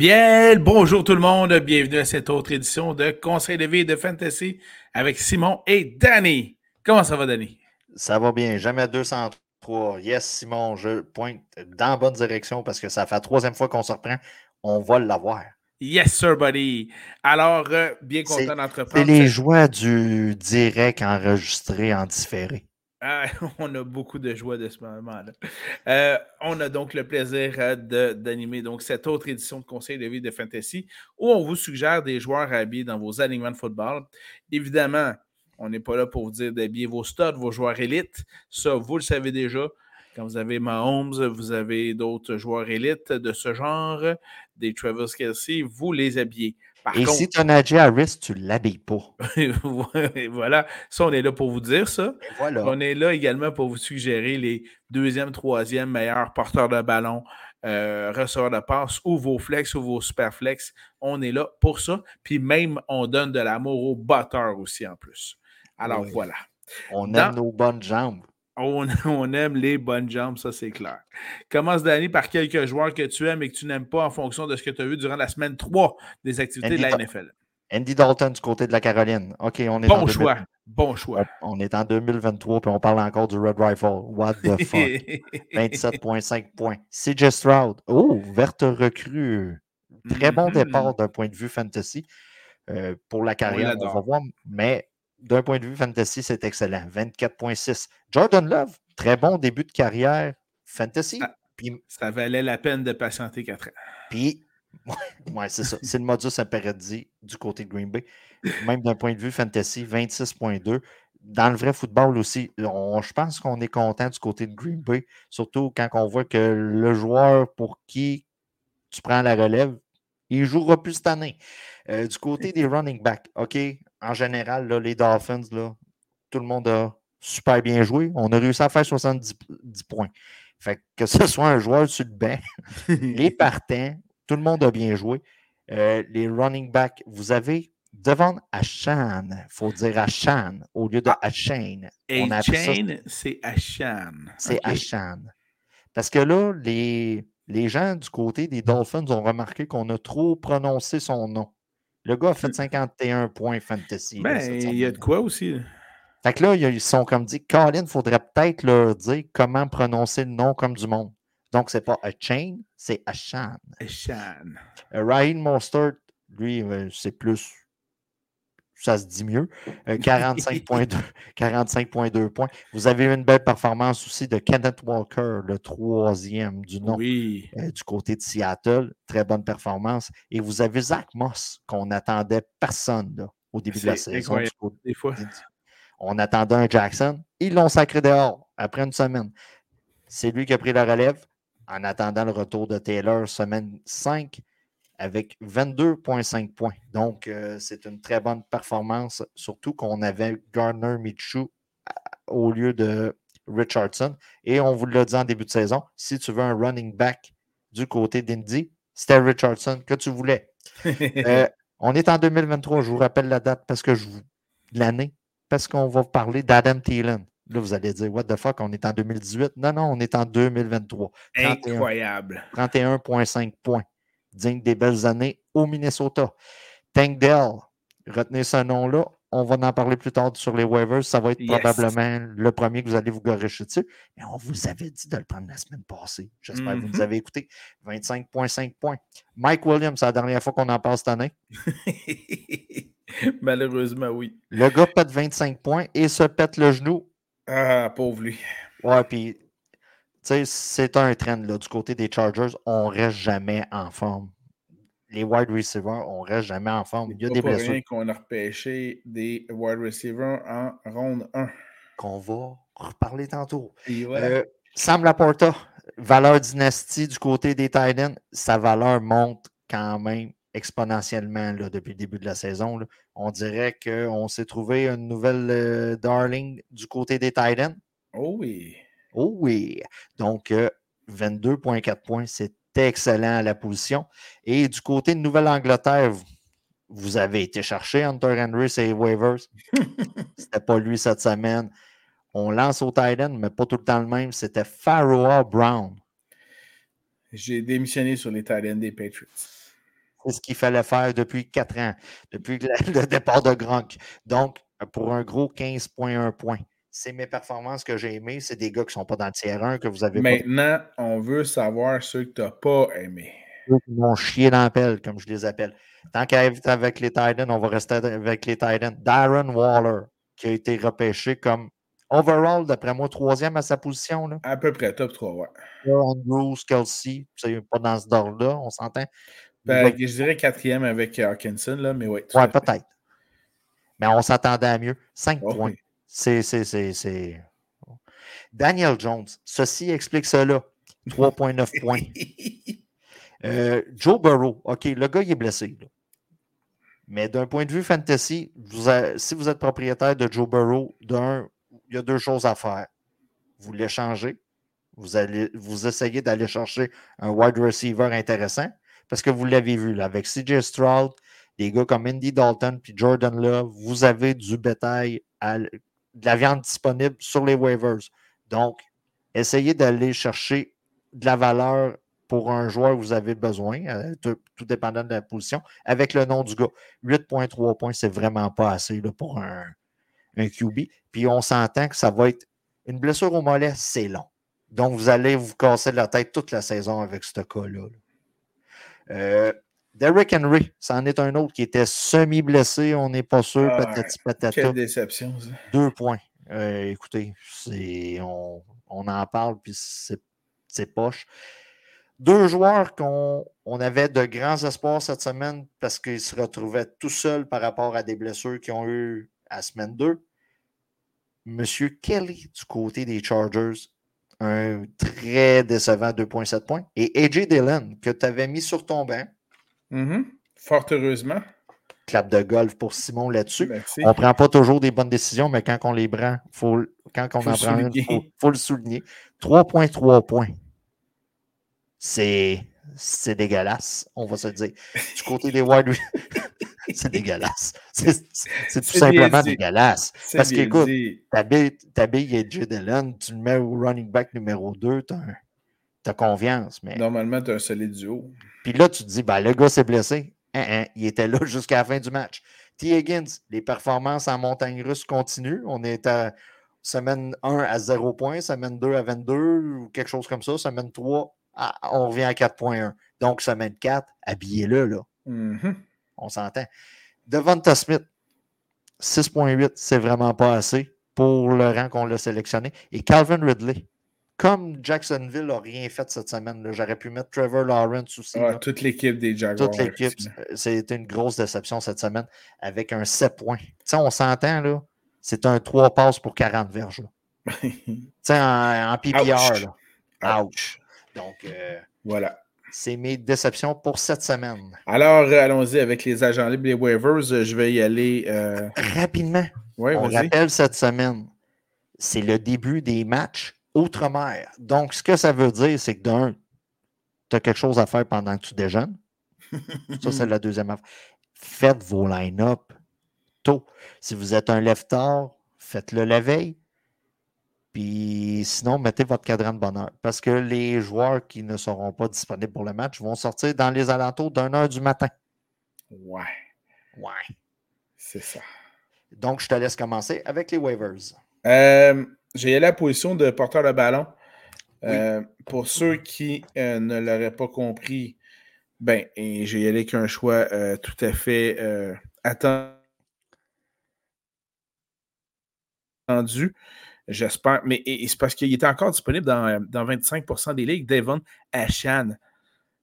Bien, bonjour tout le monde, bienvenue à cette autre édition de Conseil de vie de Fantasy avec Simon et Danny. Comment ça va, Danny? Ça va bien, jamais 203. Yes, Simon, je pointe dans la bonne direction parce que ça fait la troisième fois qu'on se reprend. On va l'avoir. Yes, sir, buddy. Alors, euh, bien content d'entreprendre. C'est les joies du direct enregistré en différé. Ah, on a beaucoup de joie de ce moment-là. Euh, on a donc le plaisir euh, d'animer cette autre édition de Conseil de vie de Fantasy où on vous suggère des joueurs à habiller dans vos alignements de football. Évidemment, on n'est pas là pour vous dire d'habiller vos studs, vos joueurs élites. Ça, vous le savez déjà. Quand vous avez Mahomes, vous avez d'autres joueurs élites de ce genre, des Travis Kelsey, vous les habillez. Et si tu as Najee Harris, tu ne l'habilles pas. voilà, ça, on est là pour vous dire ça. On est là également pour vous suggérer les deuxième, troisième meilleurs porteurs de ballon, euh, receveurs de passe ou vos flex ou vos super flex. On est là pour ça. Puis même, on donne de l'amour aux batteurs aussi en plus. Alors voilà. On aime nos bonnes jambes. On, aime les bonnes jambes, ça c'est clair. Commence Danny par quelques joueurs que tu aimes et que tu n'aimes pas en fonction de ce que tu as vu durant la semaine 3 des activités de la NFL. Andy Dalton du côté de la Caroline. OK, on est bon choix. Bon choix. On est en 2023 puis on parle encore du Red Rifle. What the fuck? 27,5 points. CJ Stroud. Oh, verte recrue. Très bon mm-hmm. départ d'un point de vue fantasy euh, pour la carrière. On, on va voir. Mais d'un point de vue fantasy, c'est excellent. 24.6. Jordan Love, très bon début de carrière fantasy. Ça, valait la peine de patienter 4 ans. Puis, ouais, c'est ça. C'est le modus operandi du côté de Green Bay. Même d'un point de vue fantasy, 26.2. Dans le vrai football aussi, je pense qu'on est content du côté de Green Bay, surtout quand on voit que le joueur pour qui tu prends la relève, il ne jouera plus cette année. Euh, du côté des running backs, OK, en général, les Dolphins, là, tout le monde a super bien joué. On a réussi à faire 70 points. Fait que, ce soit un joueur sur le banc, les partants, tout le monde a bien joué. Euh, les running backs, vous avez devant Ashan, il faut dire Ashan au lieu de Ashan. Ashan, c'est Ashan. C'est Ashan. Parce que là, les, les gens du côté des Dolphins ont remarqué qu'on a trop prononcé son nom. Le gars a fait 51 mmh. points fantasy. Ben, il y a de quoi aussi. Fait que là, ils sont comme dit, Colin, il faudrait peut-être leur dire comment prononcer le nom comme du monde. Donc, c'est pas a chain, c'est a shan. A shan. Euh, Ryan Mostert, lui, euh, c'est plus ça se dit mieux. 45,2 euh, points. Vous avez eu une belle performance aussi de Kenneth Walker, le troisième du nom euh, du côté de Seattle. Très bonne performance. Et vous avez Zach Moss, qu'on n'attendait personne au début de la saison. Des fois. On attendait un Jackson. Ils l'ont sacré dehors après une semaine. C'est lui qui a pris la relève en attendant le retour de Taylor semaine 5 avec 22,5 points. Donc, euh, c'est une très bonne performance, surtout qu'on avait Gardner Michu euh, au lieu de Richardson. Et on vous l'a dit en début de saison, si tu veux un running back du côté d'Indy, c'était Richardson que tu voulais. Euh, on est en 2023, je vous rappelle la date parce que je vous. l'année, parce qu'on va parler d'Adam Thielen. Là, vous allez dire, what the fuck, on est en 2018. Non, non, on est en 2023. Incroyable. 31,5 points digne des belles années au Minnesota. Tank Dell, retenez ce nom-là. On va en parler plus tard sur les waivers. Ça va être probablement le premier que vous allez vous garocher dessus. Mais on vous avait dit de le prendre la semaine passée. J'espère que vous nous mm-hmm. avez écouté. 25,5 points. Mike Williams, c'est la dernière fois qu'on en parle cette année. Malheureusement, oui. Le gars pète 25 points et se pète le genou. Ah, pauvre lui. Ouais, puis c'est un trend là, du côté des Chargers. On ne reste jamais en forme. Les wide receivers, on ne reste jamais en forme. Il y a des blessures. rien qu'on a repêché des wide receivers en ronde 1. Qu'on va reparler tantôt. Euh, Sam Laporta, valeur dynastie du côté des Titans, sa valeur monte quand même exponentiellement là, depuis le début de la saison. On dirait qu'on s'est trouvé une nouvelle euh, darling du côté des Titans. Oh oui. Oh oui. Donc, 22,4 euh, points, c'est excellent à la position. Et du côté de Nouvelle-Angleterre, vous avez été chercher Hunter Henry et waivers. C'était pas lui cette semaine. On lance au Titan, mais pas tout le temps le même. C'était Pharaoh Brown. J'ai démissionné sur les Titans des Patriots. C'est ce qu'il fallait faire depuis quatre ans, depuis le, départ de Gronk. Donc, pour un gros 15,1 points. C'est mes performances que j'ai aimées. C'est des gars qui ne sont pas dans le tiers 1 que vous avez Maintenant, on veut savoir ceux que tu n'as pas aimés. Ceux qui m'ont chié dans la pelle, comme je les appelle. Tant qu'à être avec les Titans, on va rester avec les Titans. Darren Waller, qui a été repêché comme overall, d'après moi, troisième à sa position. Là. À peu près, top 3, ouais. Andrews, Kelsey, c'est pas dans ce ordre-là, on s'entend. Ben, je dirais quatrième avec Hawkinson, là, mais oui. Ouais, peut-être. Mais on s'attendait à mieux. Cinq oh, points. C'est, c'est, Daniel Jones, ceci explique cela. 3,9 points. Euh, Joe Burrow, OK, le gars, il est blessé. Mais d'un point de vue fantasy, si vous êtes propriétaire de Joe Burrow, d'un, il y a deux choses à faire. Vous l'échangez, vous, allez, vous essayez d'aller chercher un wide receiver intéressant, parce que vous l'avez vu, là, avec CJ Stroud, des gars comme Indy Dalton puis Jordan Love, vous avez du bétail, de la viande disponible sur les waivers. Donc, essayez d'aller chercher de la valeur pour un joueur que vous avez besoin, euh, tout, dépendant de la position, avec le nom du gars. 8.3 points, c'est vraiment pas assez pour un, un QB. Puis on s'entend que ça va être une blessure au mollet, c'est long. Donc, vous allez vous casser la tête toute la saison avec ce cas-là. Euh, Derrick Henry, c'en est un autre qui était semi-blessé, on n'est pas sûr, ah, patati Quelle déception, ça. Deux points. Euh, écoutez, on, on, en parle, puis c'est poche. Deux joueurs qu'on on avait de grands espoirs cette semaine parce qu'ils se retrouvaient tout seuls par rapport à des blessures qu'ils ont eues à semaine 2. Monsieur Kelly du côté des Chargers, un très décevant 2,7 points. Et AJ Dillon, que tu avais mis sur ton banc. Mm-hmm. Fort heureusement. Clap de golf pour Simon là-dessus. On ne prend pas toujours des bonnes décisions, mais quand on les prend, faut, quand on en prend une, il faut, le souligner. 3,3 points. C'est c'est dégueulasse, on va se dire. Du côté des wide c'est dégueulasse. C'est tout simplement dégueulasse. Parce que, écoute, t'habilles AJ Dillon, tu le mets au running back numéro 2, t'as as confiance. Mais... Normalement, tu as un solide duo. Puis là, tu te dis, ben, le gars s'est blessé. Hein, hein, il était là jusqu'à la fin du match. T. Higgins, les performances en montagne russe continuent. On est à semaine 1 à 0 points, semaine 2 à 22 ou quelque chose comme ça. Semaine 3, on revient à 4.1. Donc, semaine 4, habillez-le. Là. Mm-hmm. On s'entend. Devonta Smith, 6.8, c'est vraiment pas assez pour le rang qu'on l'a sélectionné. Et Calvin Ridley, comme Jacksonville n'a rien fait cette semaine, j'aurais pu mettre Trevor Lawrence aussi. toute l'équipe des Jaguars. Toute l'équipe. C'était une grosse déception cette semaine avec un 7 points. on s'entend, là. C'est un 3 passes pour 40 verges. en, en PPR. Là. Ouch. Donc, euh, voilà. C'est mes déceptions pour cette semaine. Alors, euh, allons-y avec les agents libres, les waivers. Je vais y aller. Euh, Rapidement. On rappelle cette semaine, c'est le début des matchs outre-mer. Donc, ce que ça veut dire, c'est que d'un, tu as quelque chose à faire pendant que tu déjeunes. ça, c'est la deuxième affaire. Faites vos line-up tôt. Si vous êtes un lève-tard, faites-le la veille. Puis sinon, mettez votre cadran de bonheur. Parce que les joueurs qui ne seront pas disponibles pour le match vont sortir dans les alentours d'une heure du matin. Ouais. Ouais. C'est ça. Donc, je te laisse commencer avec les waivers. Euh, J'ai la position de porteur de ballon. Euh, pour ceux qui euh, ne l'auraient pas compris, ben, j'ai allé avec un choix tout à fait attendu. J'espère. Mais c'est parce qu'il était encore disponible dans, 25% des ligues. Devon Ashan.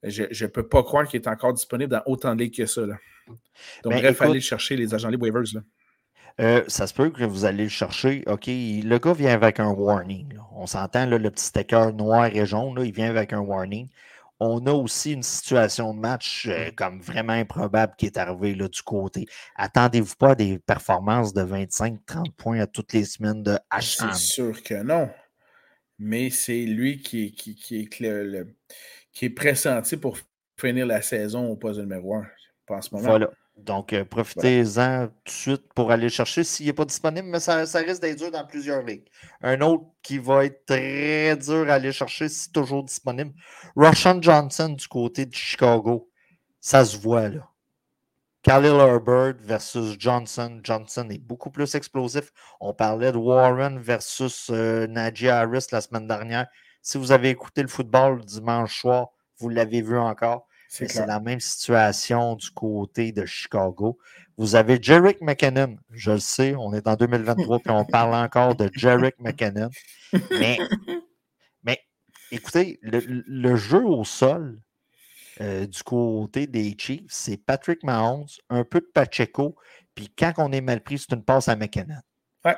Je ne peux pas croire qu'il est encore disponible dans autant de ligues que ça. Donc, ben, bref, allez chercher les agents libres waivers. Là. Euh, ça se peut que vous allez le chercher. OK, le gars vient avec un warning. On s'entend, le petit sticker noir et jaune, il vient avec un warning on a aussi une situation de match euh, comme vraiment improbable qui est arrivée là, du côté. Attendez-vous pas des performances de 25-30 points à toutes les semaines de H. C'est sûr que non. Mais c'est lui qui, qui, qui, est le, qui est pressenti pour finir la saison au poste numéro 1. Pas en ce moment. Voilà. Donc, euh, profitez-en tout de suite pour aller chercher s'il n'est pas disponible, mais ça, risque d'être dur dans plusieurs ligues. Un autre qui va être très dur à aller chercher, si toujours disponible, Roshan Johnson du côté de Chicago. ça se voit là. Khalil Herbert versus Johnson. Johnson est beaucoup plus explosif. On parlait de Warren versus euh, Najee Harris la semaine dernière. Si vous avez écouté le football dimanche soir, vous l'avez vu encore. C'est la même situation du côté de Chicago. Vous avez Jarek McKinnon. Je le sais, on est en 2023 et on parle encore de Jarek McKinnon. Mais, mais écoutez, le, jeu au sol euh, du côté des Chiefs, c'est Patrick Mahomes, un peu de Pacheco, puis quand on est mal pris, c'est une passe à McKinnon. Ouais.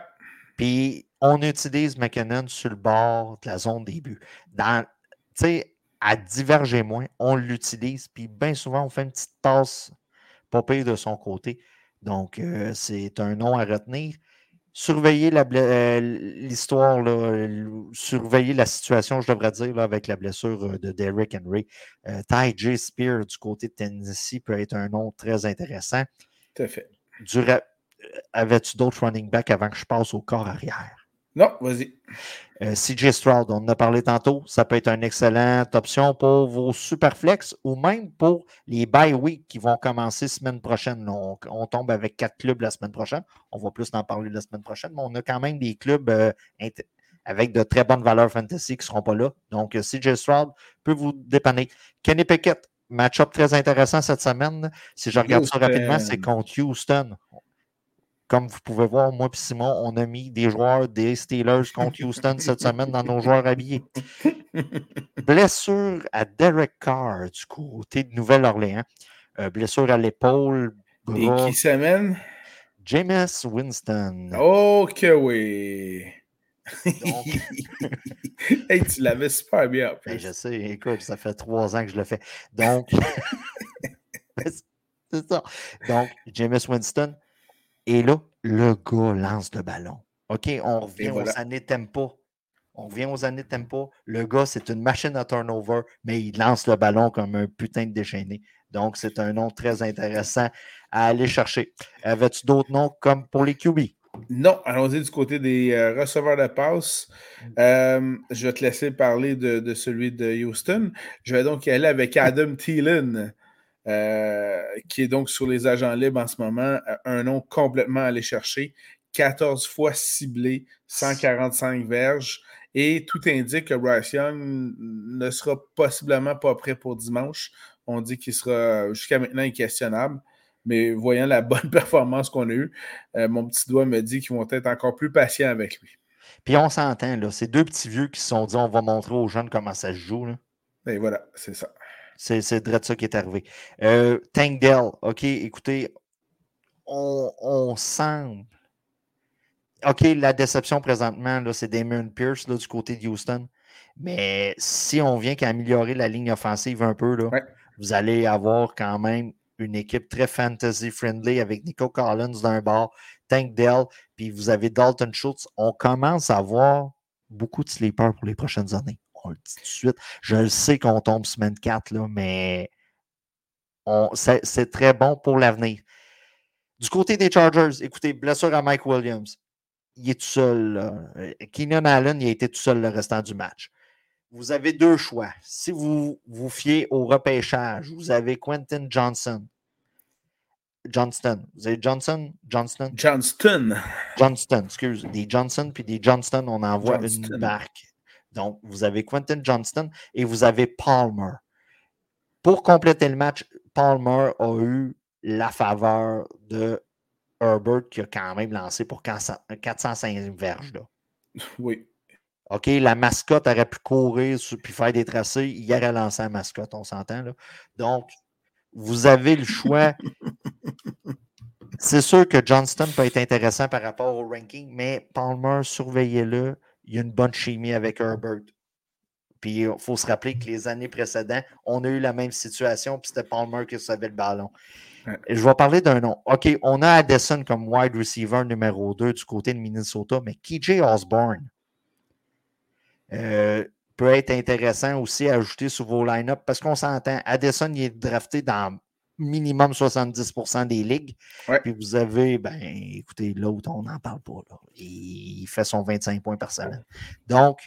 Puis on utilise McKinnon sur le bord de la zone des buts. Dans, tu sais, à diverger moins, on l'utilise, puis bien souvent, on fait une petite passe pas pire de son côté. Donc, euh, c'est un nom à retenir. Surveillez euh, l'histoire, surveillez la situation, je devrais dire, avec la blessure euh, de Derrick Henry. Ty J. Spear du côté de Tennessee peut être un nom très intéressant. Tout à fait. Avais-tu d'autres running backs avant que je passe au corps arrière? Non, vas-y. Euh, CJ Stroud, on en a parlé tantôt, ça peut être une excellente option pour vos superflex ou même pour les bye week qui vont commencer semaine prochaine. On, tombe avec quatre clubs la semaine prochaine. On va plus en parler la semaine prochaine, mais on a quand même des clubs euh, avec de très bonnes valeurs fantasy qui ne seront pas là. Donc, euh, CJ Stroud peut vous dépanner. Kenny Pickett, match-up très intéressant cette semaine. Si je regarde ça rapidement, c'est contre Houston comme vous pouvez voir, moi et Simon, on a mis des joueurs des Steelers contre Houston cette semaine dans nos joueurs habillés. Blessure à Derek Carr du côté de Nouvelle-Orléans. Euh, blessure à l'épaule. Et qui s'amène? James Winston. Ok, oui. hey, tu l'avais super bien. Ben, je sais, écoute, ça fait trois ans que je le fais. Donc, c'est ça. Donc, James Winston, et là, le gars lance le ballon. OK, on revient aux années tempo. On revient aux années tempo. Le gars, c'est une machine à turnover, mais il lance le ballon comme un putain de déchaîné. Donc, c'est un nom très intéressant à aller chercher. Avais-tu d'autres noms comme pour les QB? Non, allons-y du côté des euh, receveurs de passe. Mm. Euh, je vais te laisser parler de, de, celui de Houston. Je vais donc y aller avec Adam Thielen. Euh, qui est donc sur les agents libres en ce moment, euh, un nom complètement à aller chercher, 14 fois ciblé, 145 verges, et tout indique que Bryce Young ne sera possiblement pas prêt pour dimanche. On dit qu'il sera jusqu'à maintenant inquestionnable, mais voyant la bonne performance qu'on a eue, euh, mon petit doigt me dit qu'ils vont être encore plus patients avec lui. Puis on s'entend, là, ces deux petits vieux qui se sont dit on va montrer aux jeunes comment ça se joue. Là. Et ben voilà, c'est ça. C'est de ça qui est arrivé. Euh, Tank Dell, OK, écoutez, on, on, semble. OK, la déception présentement, c'est Damon Pierce là, du côté de Houston. Mais si on vient qu'à améliorer la ligne offensive un peu, là, vous allez avoir quand même une équipe très fantasy-friendly avec Nico Collins d'un bord, Tank Dell, puis vous avez Dalton Schultz. On commence à avoir beaucoup de sleepers pour les prochaines années on le dit tout de suite. Je le sais qu'on tombe semaine 4, là, mais c'est très bon pour l'avenir. Du côté des Chargers, écoutez, blessure à Mike Williams. Il est tout seul. Keenan Allen, il a été tout seul le restant du match. Vous avez deux choix. Si vous vous fiez au repêchage, vous avez Quentin Johnson. Johnston. Vous avez Johnson? Johnston? Johnston. Johnston, excuse. Des Johnson puis des Johnston, on envoie une marque. Donc, vous avez Quentin Johnston et vous avez Palmer. Pour compléter le match, Palmer a eu la faveur de Herbert qui a quand même lancé pour 405 verges. Là. Oui. OK, la mascotte aurait pu courir puis faire des tracés. Il aurait lancé la mascotte, on s'entend. Là. Donc, vous avez le choix. C'est sûr que Johnston peut être intéressant par rapport au ranking, mais Palmer, surveillez-le il y a une bonne chimie avec Herbert. Puis il faut se rappeler que les années précédentes, on a eu la même situation, puis c'était Palmer qui savait le ballon. Je vais parler d'un nom. OK, on a Addison comme wide receiver numéro 2 du côté de Minnesota, mais KJ Osborne euh, peut être intéressant aussi à ajouter sur vos line-up parce qu'on s'entend. Addison, il est drafté dans minimum 70% des ligues. Puis vous avez, ben, écoutez, l'autre, on n'en parle pas. Il fait son 25 points par semaine. Donc,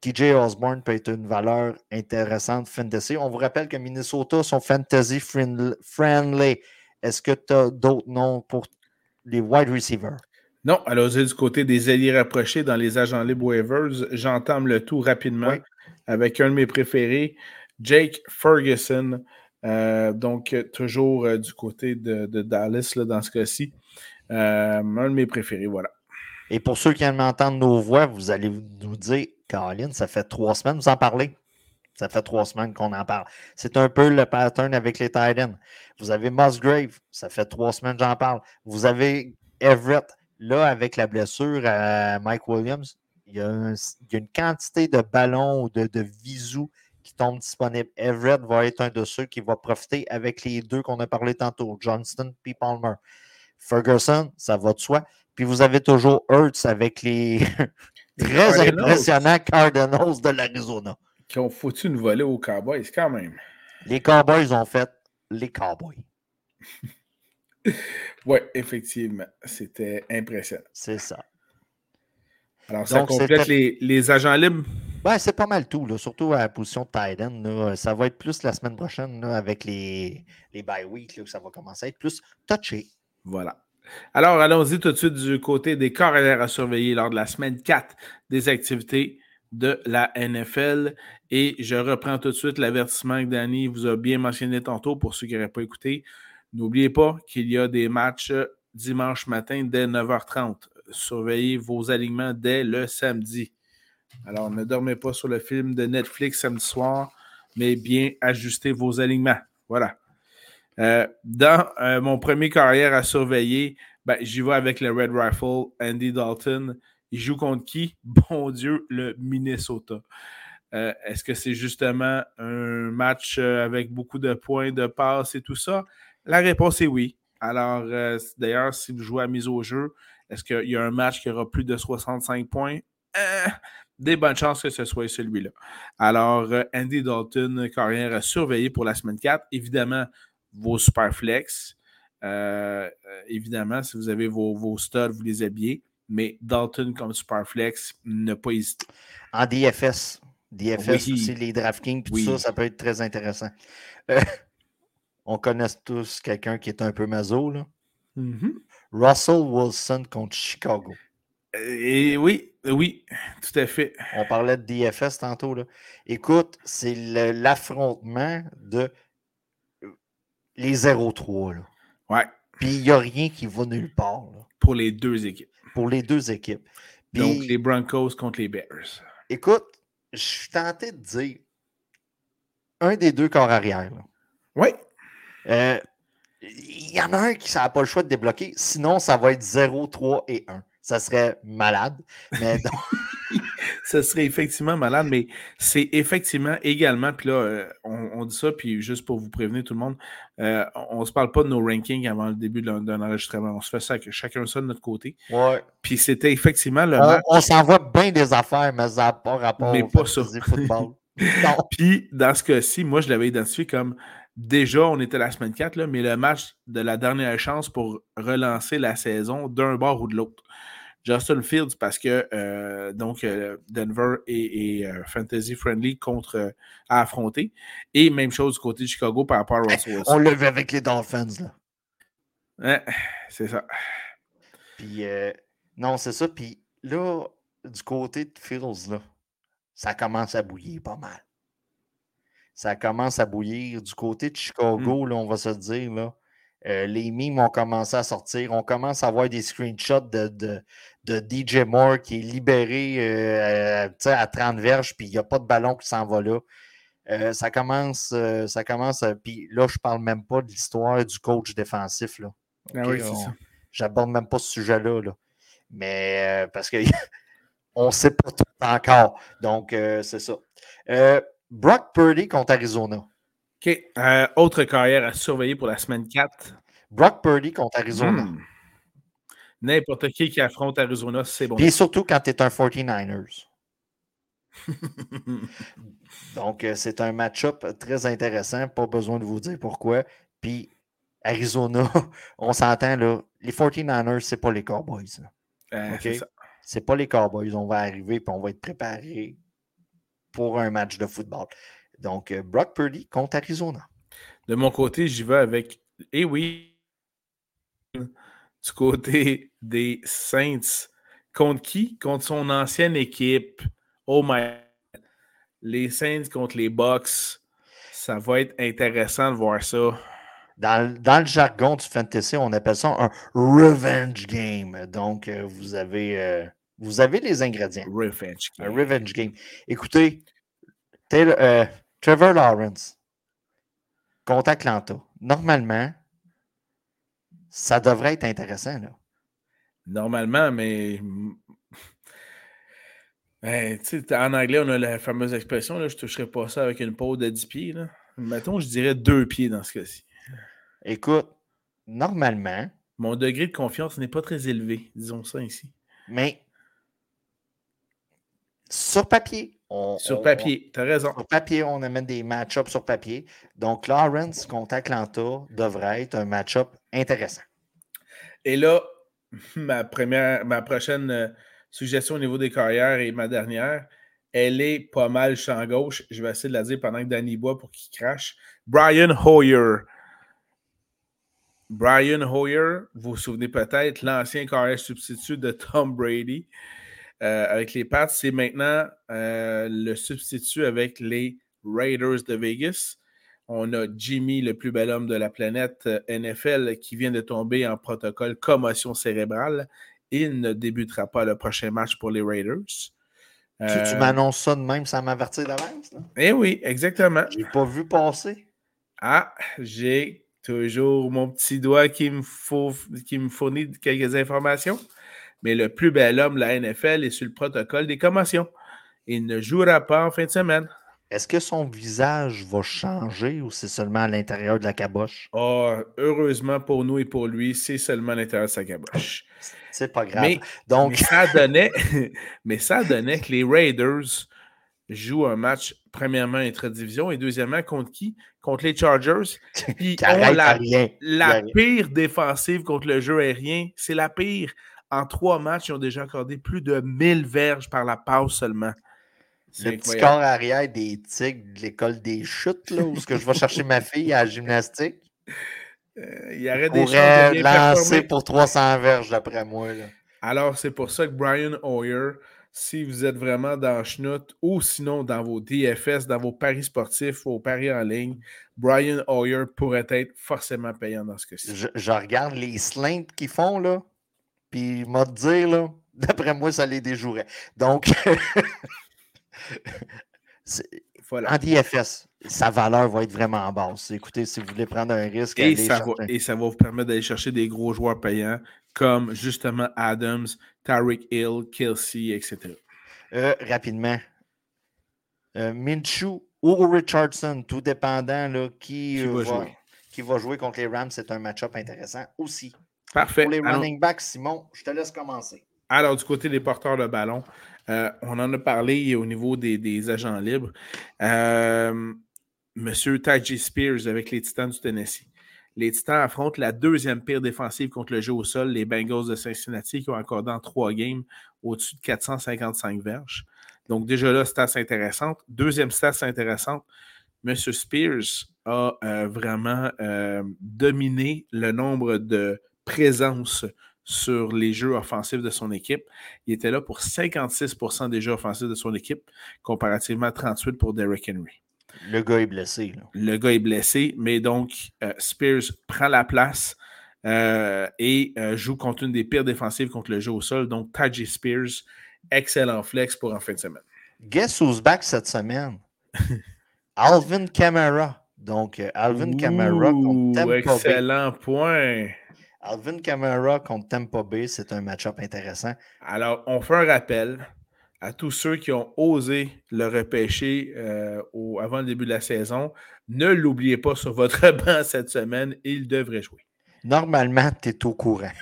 TJ Osborne peut être une valeur intéressante fantasy. On vous rappelle que Minnesota sont fantasy friendly. Est-ce que tu as d'autres noms pour les wide receivers? Non, alors du côté des alliés rapprochés dans les agents libres waivers, j'entame le tout rapidement avec un de mes préférés, Jake Ferguson. Euh, donc, toujours euh, du côté de, Dallas dans ce cas-ci. Euh, un de mes préférés, voilà. Et pour ceux qui aiment entendre nos voix, vous allez nous dire, Caroline, ça fait trois semaines, vous en parlez. Ça fait trois semaines qu'on en parle. C'est un peu le pattern avec les Titans. Vous avez Musgrave, ça fait trois semaines j'en parle. Vous avez Everett, là, avec la blessure à Mike Williams, il y a, une quantité de ballons ou de visous qui tombent disponibles. Everett va être un de ceux qui va profiter avec les deux qu'on a parlé tantôt, Johnston et Palmer. Ferguson, ça va de soi. Puis vous avez toujours Hurts avec les très impressionnants Cardinals de l'Arizona. Qui ont foutu une volée aux Cowboys quand même. Les Cowboys ont fait les Cowboys. oui, effectivement. C'était impressionnant. C'est ça. Alors, ça complète les, les, agents libres? Ben, c'est pas mal tout, là, surtout à la position de Titan. Ça va être plus la semaine prochaine avec les, les bye week, ça va commencer à être plus touché. Voilà. Alors, allons-y tout de suite du côté des carrières à surveiller lors de la semaine 4 des activités de la NFL. Et je reprends tout de suite l'avertissement que Danny vous a bien mentionné tantôt pour ceux qui n'auraient pas écouté. N'oubliez pas qu'il y a des matchs dimanche matin dès 9h30. Surveillez vos alignements dès le samedi. Alors, ne dormez pas sur le film de Netflix samedi soir, mais bien ajustez vos alignements. Voilà. Euh, dans euh, mon premier carrière à surveiller, ben, j'y vais avec le Red Rifle, Andy Dalton. Il joue contre qui? Bon Dieu, le Minnesota. Euh, est-ce que c'est justement un match avec beaucoup de points de passe et tout ça? La réponse est oui. Alors, d'ailleurs, si vous jouez à mise au jeu, est-ce qu'il y a un match qui aura plus de 65 points? Des bonnes chances que ce soit celui-là. Alors, Andy Dalton, carrière à surveiller pour la semaine 4. Évidemment, vos superflex. Euh, euh, évidemment, si vous avez vos, vos studs, vous les habillez. Mais Dalton comme superflex, ne pas hésiter. En DFS. DFS aussi, les DraftKings, tout ça, ça peut être très intéressant. Euh, on connaît tous quelqu'un qui est un peu mazo, là. Mm-hmm. Russell Wilson contre Chicago. Et oui, oui, tout à fait. On parlait de DFS tantôt. Là. Écoute, c'est l'affrontement de les 0-3. Ouais. Puis il n'y a rien qui va nulle part. Pour les deux équipes. Pour les deux équipes. Donc les Broncos contre les Bears. Écoute, je suis tenté de dire un des deux corps arrière. Oui. Euh, il y en a un qui n'a pas le choix de débloquer. Sinon, ça va être 0, 3 et 1. Ça serait malade. Mais ce serait effectivement malade, mais c'est effectivement également, puis là, euh, on, dit ça, puis juste pour vous prévenir tout le monde, euh, on ne se parle pas de nos rankings avant le début d'un enregistrement. On se fait ça chacun ça de notre côté. Ouais. Puis c'était effectivement le on, match. On s'envoie bien des affaires, mais ça n'a pas rapport mais pas ça. football. puis dans ce cas-ci, moi, je l'avais identifié comme déjà, on était la semaine 4, là, mais le match de la dernière chance pour relancer la saison d'un bord ou de l'autre. Justin Fields parce que euh, donc euh, Denver est, euh, fantasy friendly contre à affronter. Et même chose du côté de Chicago par rapport à Russell Wilson. On le vu avec les Dolphins. Là. c'est ça. Puis non, c'est ça. Puis là, du côté de Fields, là, ça commence à bouillir pas mal. Ça commence à bouillir. Du côté de Chicago, hmm. là, on va se dire, là, euh, les mimes ont commencé à sortir. On commence à voir des screenshots de, de, DJ Moore qui est libéré euh, à 30 verges, puis il n'y a pas de ballon qui s'en va là. Euh, ça commence, ça commence puis là, je ne parle même pas de l'histoire du coach défensif. Là. Ah oui. J'aborde même pas ce sujet-là. Là. Mais parce qu'on ne sait pas tout encore. Donc, c'est ça. Brock Purdy contre Arizona. OK. Euh, autre carrière à surveiller pour la semaine 4. Brock Purdy contre Arizona. Hmm. N'importe qui qui affronte Arizona, c'est bon. Et surtout quand tu es un 49ers. Donc, euh, c'est un match-up très intéressant. Pas besoin de vous dire pourquoi. Puis, Arizona, on s'entend, là, les 49ers, c'est pas les Cowboys. Euh, c'est pas les Cowboys. On va arriver et on va être préparé pour un match de football. Donc, euh, Brock Purdy contre Arizona. De mon côté, j'y vais avec. Eh oui, du côté des Saints. Contre qui? Contre son ancienne équipe. Oh my. Les Saints contre les Bucks. Ça va être intéressant de voir ça. Dans, le jargon du fantasy, on appelle ça un revenge game. Donc, euh, vous avez, euh, vous avez les ingrédients. Revenge game. Un revenge game. Écoutez, euh, Trevor Lawrence contre Atlanta. Normalement, ça devrait être intéressant. Là. Normalement, mais. Ben, en anglais, on a la fameuse expression là, je ne toucherai pas ça avec une peau de 10 pieds. Là. Mettons, je dirais deux pieds dans ce cas-ci. Écoute, normalement. Mon degré de confiance n'est pas très élevé, disons ça ici. Mais sur papier. On, sur papier, tu as raison. Sur papier, on amène des match-ups sur papier. Donc, Lawrence contre Atlanta devrait être un match-up intéressant. Et là, ma, première, ma prochaine euh, suggestion au niveau des carrières et ma dernière, elle est pas mal champ gauche. Je vais essayer de la dire pendant que Danny boit pour qu'il crache. Brian Hoyer. Brian Hoyer, vous vous souvenez peut-être, l'ancien carrière substitut de Tom Brady euh, avec les Pats, c'est maintenant euh, le substitut avec les Raiders de Vegas. On a Jimmy, le plus bel homme de la planète euh, NFL, qui vient de tomber en protocole commotion cérébrale. Il ne débutera pas le prochain match pour les Raiders. Tu, m'annonces ça de même sans m'avertir d'avance? Eh oui, exactement. Je n'ai pas vu passer. Ah, j'ai Toujours mon petit doigt qui me, faut, qui me fournit quelques informations. Mais le plus bel homme de la NFL est sur le protocole des commotions. Il ne jouera pas en fin de semaine. Est-ce que son visage va changer ou c'est seulement à l'intérieur de la caboche? Oh, heureusement pour nous et pour lui, c'est seulement à l'intérieur de sa caboche. C'est pas grave. Mais, Donc... ça donnait, mais ça donnait que les Raiders joue un match, premièrement, intra-division et deuxièmement, contre qui? Contre les Chargers. Qui ont la, la pire défensive contre le jeu aérien. C'est la pire. En trois matchs, ils ont déjà accordé plus de 1000 verges par la passe seulement. Le petit corps arrière des tigres de l'école des chutes, là, où que je vais chercher ma fille à la gymnastique. Euh, il y aurait des chances de lancer pour 300 verges, d'après moi. Alors, c'est pour ça que Brian Hoyer si vous êtes vraiment dans Schnout ou sinon dans vos DFS, dans vos paris sportifs, vos paris en ligne, Brian Hoyer pourrait être forcément payant dans ce cas-ci. Je, regarde les slants qu'ils font, là, puis m'a dire, là, d'après moi, ça les déjouerait. Donc, en DFS, sa valeur va être vraiment basse. Écoutez, si vous voulez prendre un risque. Et, ça va, et ça va vous permettre d'aller chercher des gros joueurs payants comme justement Adams, Tariq Hill, Kelsey, etc. Euh, rapidement. Euh, Minshew ou Richardson, tout dépendant là, qui, euh, va, qui va jouer contre les Rams, c'est un match-up intéressant aussi. Parfait. Pour les running backs, Simon, je te laisse commencer. Alors, du côté des porteurs de ballon, on en a parlé au niveau des, agents libres. Monsieur Taji Spears avec les Titans du Tennessee. Les Titans affrontent la deuxième pire défensive contre le jeu au sol, les Bengals de Cincinnati, qui ont accordé en trois games au-dessus de 455 verges. Donc, déjà là, stats intéressante. Deuxième stats intéressante, M. Spears a euh, vraiment euh, dominé le nombre de présences sur les jeux offensifs de son équipe. Il était là pour 56% des jeux offensifs de son équipe, comparativement à 38 pour Derrick Henry. Le gars est blessé. Le gars est blessé, mais donc euh, Spears prend la place euh, et euh, joue contre une des pires défensives contre le jeu au sol. Donc, Taji Spears, excellent flex pour en fin de semaine. Guess who's back cette semaine? Alvin Kamara. Donc, Alvin Kamara contre Tampa Excellent point. Alvin Kamara contre Tampa Bay, c'est un match-up intéressant. Alors, on fait un rappel à tous ceux qui ont osé le repêcher euh, avant le début de la saison. Ne l'oubliez pas sur votre banc cette semaine, il devrait jouer. Normalement, tu es au courant.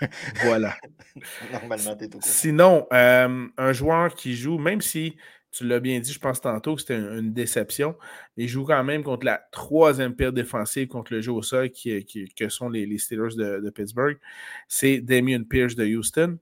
voilà. Normalement, tu es au courant. Sinon, euh, un joueur qui joue, même si tu l'as bien dit, je pense tantôt que c'était une, déception, il joue quand même contre la troisième pire défensive contre le jeu au sol qui, que sont les, Steelers de, Pittsburgh. C'est Damien Pierce de Houston.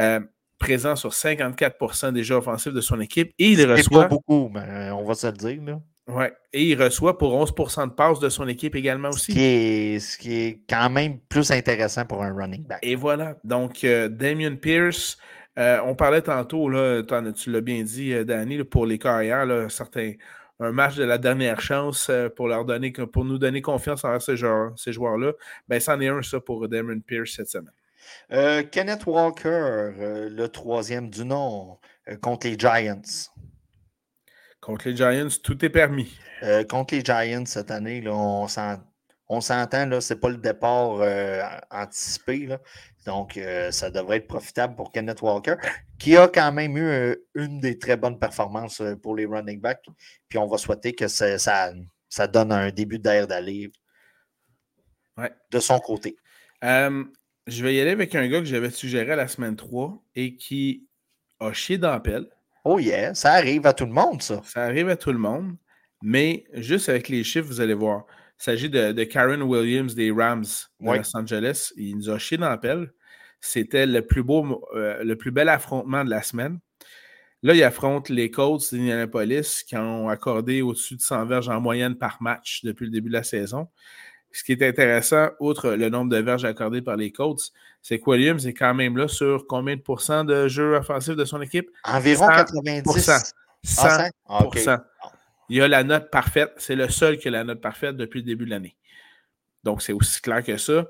Euh, présent sur 54 des jeux offensifs de son équipe. Et il reçoit. pas beaucoup, mais on va se le dire. Là. Ouais, et il reçoit pour 11% de passes de son équipe également Ce, aussi. qui est, ce qui est quand même plus intéressant pour un running back. Et voilà. Donc, euh, Damien Pierce, euh, on parlait tantôt, là, tu l'as bien dit, euh, Danny, là, pour les carrières, là, certains, un match de la dernière chance euh, pour, leur donner, pour nous donner confiance envers ces joueurs- ces joueurs-là. Ben, c'en est un, ça, pour Damien Pierce cette semaine. Euh, Kenneth Walker, euh, le troisième du nom, contre les Giants. Contre les Giants, tout est permis. Contre les Giants cette année, là, on s'en- on s'entend, là, c'est pas le départ euh, anticipé. là. Donc, euh, ça devrait être profitable pour Kenneth Walker, qui a quand même eu euh, une des très bonnes performances euh, pour les running backs. Puis on va souhaiter que ça, ça, ça donne un début d'air d'aller Ouais. de son côté. Je vais y aller avec un gars que j'avais suggéré à la semaine 3 et qui a chié dans la pelle. Oh yeah, ça arrive à tout le monde, ça. Ça arrive à tout le monde, mais juste avec les chiffres, vous allez voir. Il s'agit de, de Karen Williams des Rams de Oui. Los Angeles. Il nous a chié dans la pelle. C'était le plus beau, euh, le plus bel affrontement de la semaine. Là, il affronte les Colts d'Indianapolis qui ont accordé au-dessus de 100 verges en moyenne par match depuis le début de la saison. Ce qui est intéressant, outre le nombre de verges accordées par les Colts, c'est que Williams est quand même là sur combien de pourcents de jeux offensifs de son équipe? Environ 100%. 90 100. Ah, 100? Il a la note parfaite. C'est le seul qui a la note parfaite depuis le début de l'année. Donc, c'est aussi clair que ça.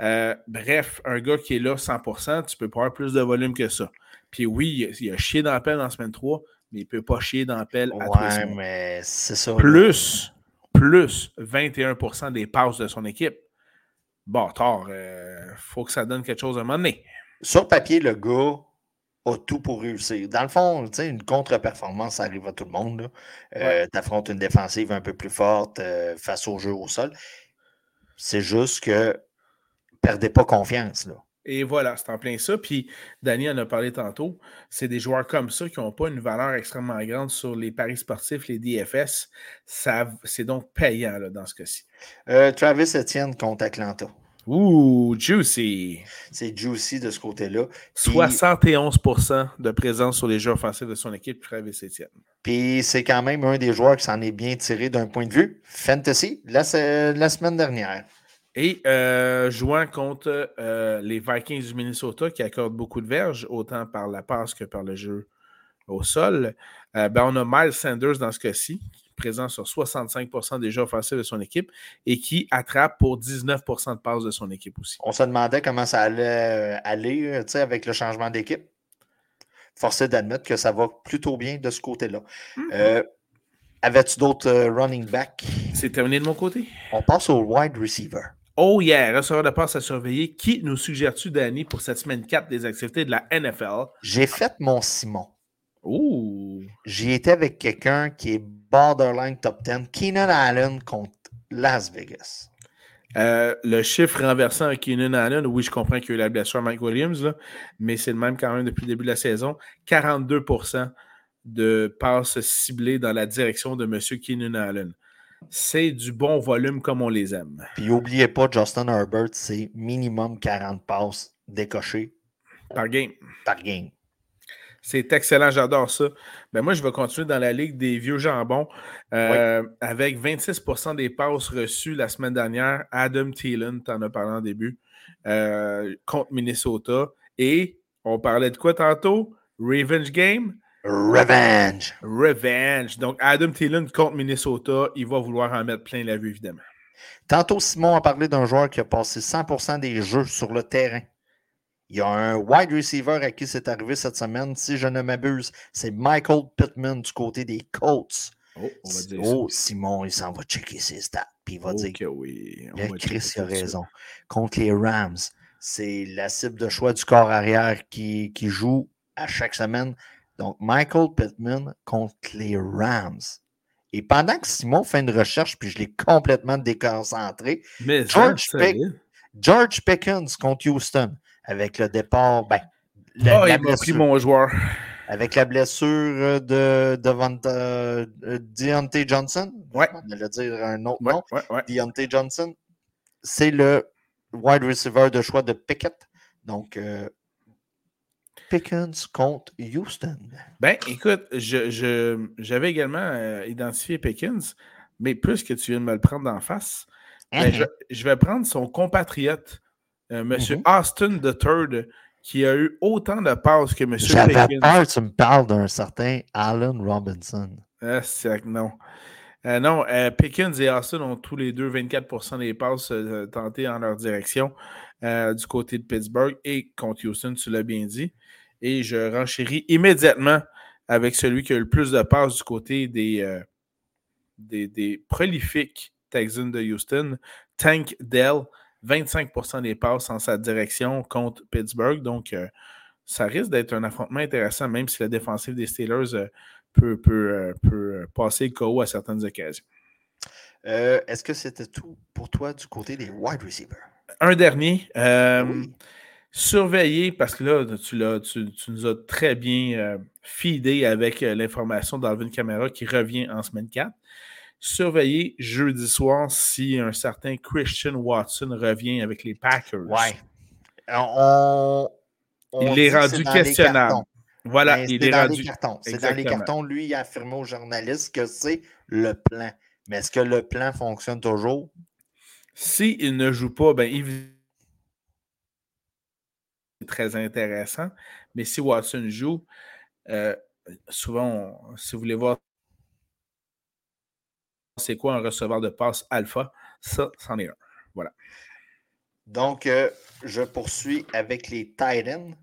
Euh, bref, un gars qui est là 100%, tu peux pas avoir plus de volume que ça. Puis oui, il a, il a chié dans la pelle en semaine 3, mais il peut pas chier dans la pelle à Ouais, semaines. mais c'est ça. Plus, plus 21% des passes de son équipe. Bâtard, il faut que ça donne quelque chose à un moment donné. Sur papier, le gars a tout pour réussir. Dans le fond, une contre-performance, ça arrive à tout le monde. Euh, Tu affrontes une défensive un peu plus forte euh, face au jeu au sol. C'est juste que perdez pas confiance. Là. Et voilà, c'est en plein ça. Puis, Danny en a parlé tantôt. C'est des joueurs comme ça qui n'ont pas une valeur extrêmement grande sur les paris sportifs, les DFS. Ça, c'est donc payant là, dans ce cas-ci. Euh, Travis Etienne contre Atlanta. Ouh, juicy! C'est juicy de ce côté-là. Puis- 71% de présence sur les jeux offensifs de son équipe, Travis Etienne. Puis c'est quand même un des joueurs qui s'en est bien tiré d'un point de vue fantasy la semaine dernière. Et euh, jouant contre euh, les Vikings du Minnesota qui accordent beaucoup de verges, autant par la passe que par le jeu au sol, euh, ben, on a Miles Sanders dans ce cas-ci, présent sur 65 des jeux offensifs de son équipe et qui attrape pour 19% de passes de son équipe aussi. On se demandait comment ça allait euh, aller euh, avec le changement d'équipe. Forcé d'admettre que ça va plutôt bien de ce côté-là. Euh, Avais-tu d'autres running backs? C'est terminé de mon côté. On passe au wide receiver. Oh yeah, receveur de passe à surveiller. Qui nous suggères-tu, Danny, pour cette semaine 4 des activités de la NFL? J'ai fait mon Simon. J'y étais avec quelqu'un qui est borderline top 10, Keenan Allen contre Las Vegas. Euh, le chiffre renversant avec Keenan Allen, oui, je comprends qu'il y a eu la blessure à Mike Williams, là, mais c'est le même quand même depuis le début de la saison. 42% de passes ciblées dans la direction de M. Keenan Allen. C'est du bon volume comme on les aime. Puis n'oubliez pas, Justin Herbert, c'est minimum 40 passes décochées Par game. par game. C'est excellent, j'adore ça. Ben moi, je vais continuer dans la ligue des vieux jambons euh, avec 26% des passes reçues la semaine dernière. Adam Thielen, tu en as parlé en début, euh, contre Minnesota. Et on parlait de quoi tantôt? Revenge Game? Revenge. Revenge. Donc, Adam Thielen contre Minnesota, il va vouloir en mettre plein la vue, évidemment. Tantôt, Simon a parlé d'un joueur qui a passé 100% des jeux sur le terrain. Il y a un wide receiver à qui c'est arrivé cette semaine, si je ne m'abuse. C'est Michael Pittman du côté des Colts. Oh, on va dire Oh, Simon, il s'en va checker ses stats. Puis il va ça. dire Ok, oui. On va Chris a ça. raison. Contre les Rams, c'est la cible de choix du corps arrière qui, qui joue à chaque semaine. Donc, Michael Pittman contre les Rams. Et pendant que Simon fait une recherche, puis je l'ai complètement déconcentré, Mais George Pick-. George Pickens contre Houston, avec le départ, ben, Ah, la, la il m'a pris blessure, mon joueur. avec la blessure de, de Vanta- euh, Deontay Johnson? Ouais. On le dire un autre Ouais, nom. ouais. Deontay Johnson, c'est le wide receiver de choix de Pickett. Donc, euh, Pickens contre Houston. Ben, écoute, j'avais je, également euh, identifié Pickens, mais plus que tu viens de me le prendre d'en face, ben, uh-huh. je, vais prendre son compatriote, euh, M. Mm-hmm. Austin III, qui a eu autant de passes que M. Pickens. J'avais peur que tu me parles d'un certain Allen Robinson. Ah, c'est non. Euh, non, euh, Pickens et Austin ont tous les deux 24% des passes euh, tentées en leur direction du côté de Pittsburgh et contre Houston, tu l'as bien dit. Et je renchéris immédiatement avec celui qui a eu le plus de passes du côté des, des, prolifiques Texans de Houston, Tank Dell, 25% des passes en sa direction contre Pittsburgh. Donc, ça risque d'être un affrontement intéressant, même si la défensive des Steelers peut, peut, euh, peut passer le KO à certaines occasions. Euh, est-ce que c'était tout pour toi du côté des wide receivers? Un dernier. Euh, surveiller, parce que là, tu, tu, nous as très bien euh, feedé avec l'information d'Alvin Kamara qui revient en semaine 4. Surveiller jeudi soir si un certain Christian Watson revient avec les Packers. Ouais. On, il est rendu questionnable. Voilà, ben, il est, dans les cartons. C'est dans les cartons. Lui, il a affirmé aux journalistes que c'est le plan. Mais est-ce que le plan fonctionne toujours? S'il ne joue pas, ben, c'est très intéressant. Mais si Watson joue, euh, souvent, si vous voulez voir c'est quoi un receveur de passe alpha, ça, c'en est un. Voilà. Donc, euh, je poursuis avec les Titans.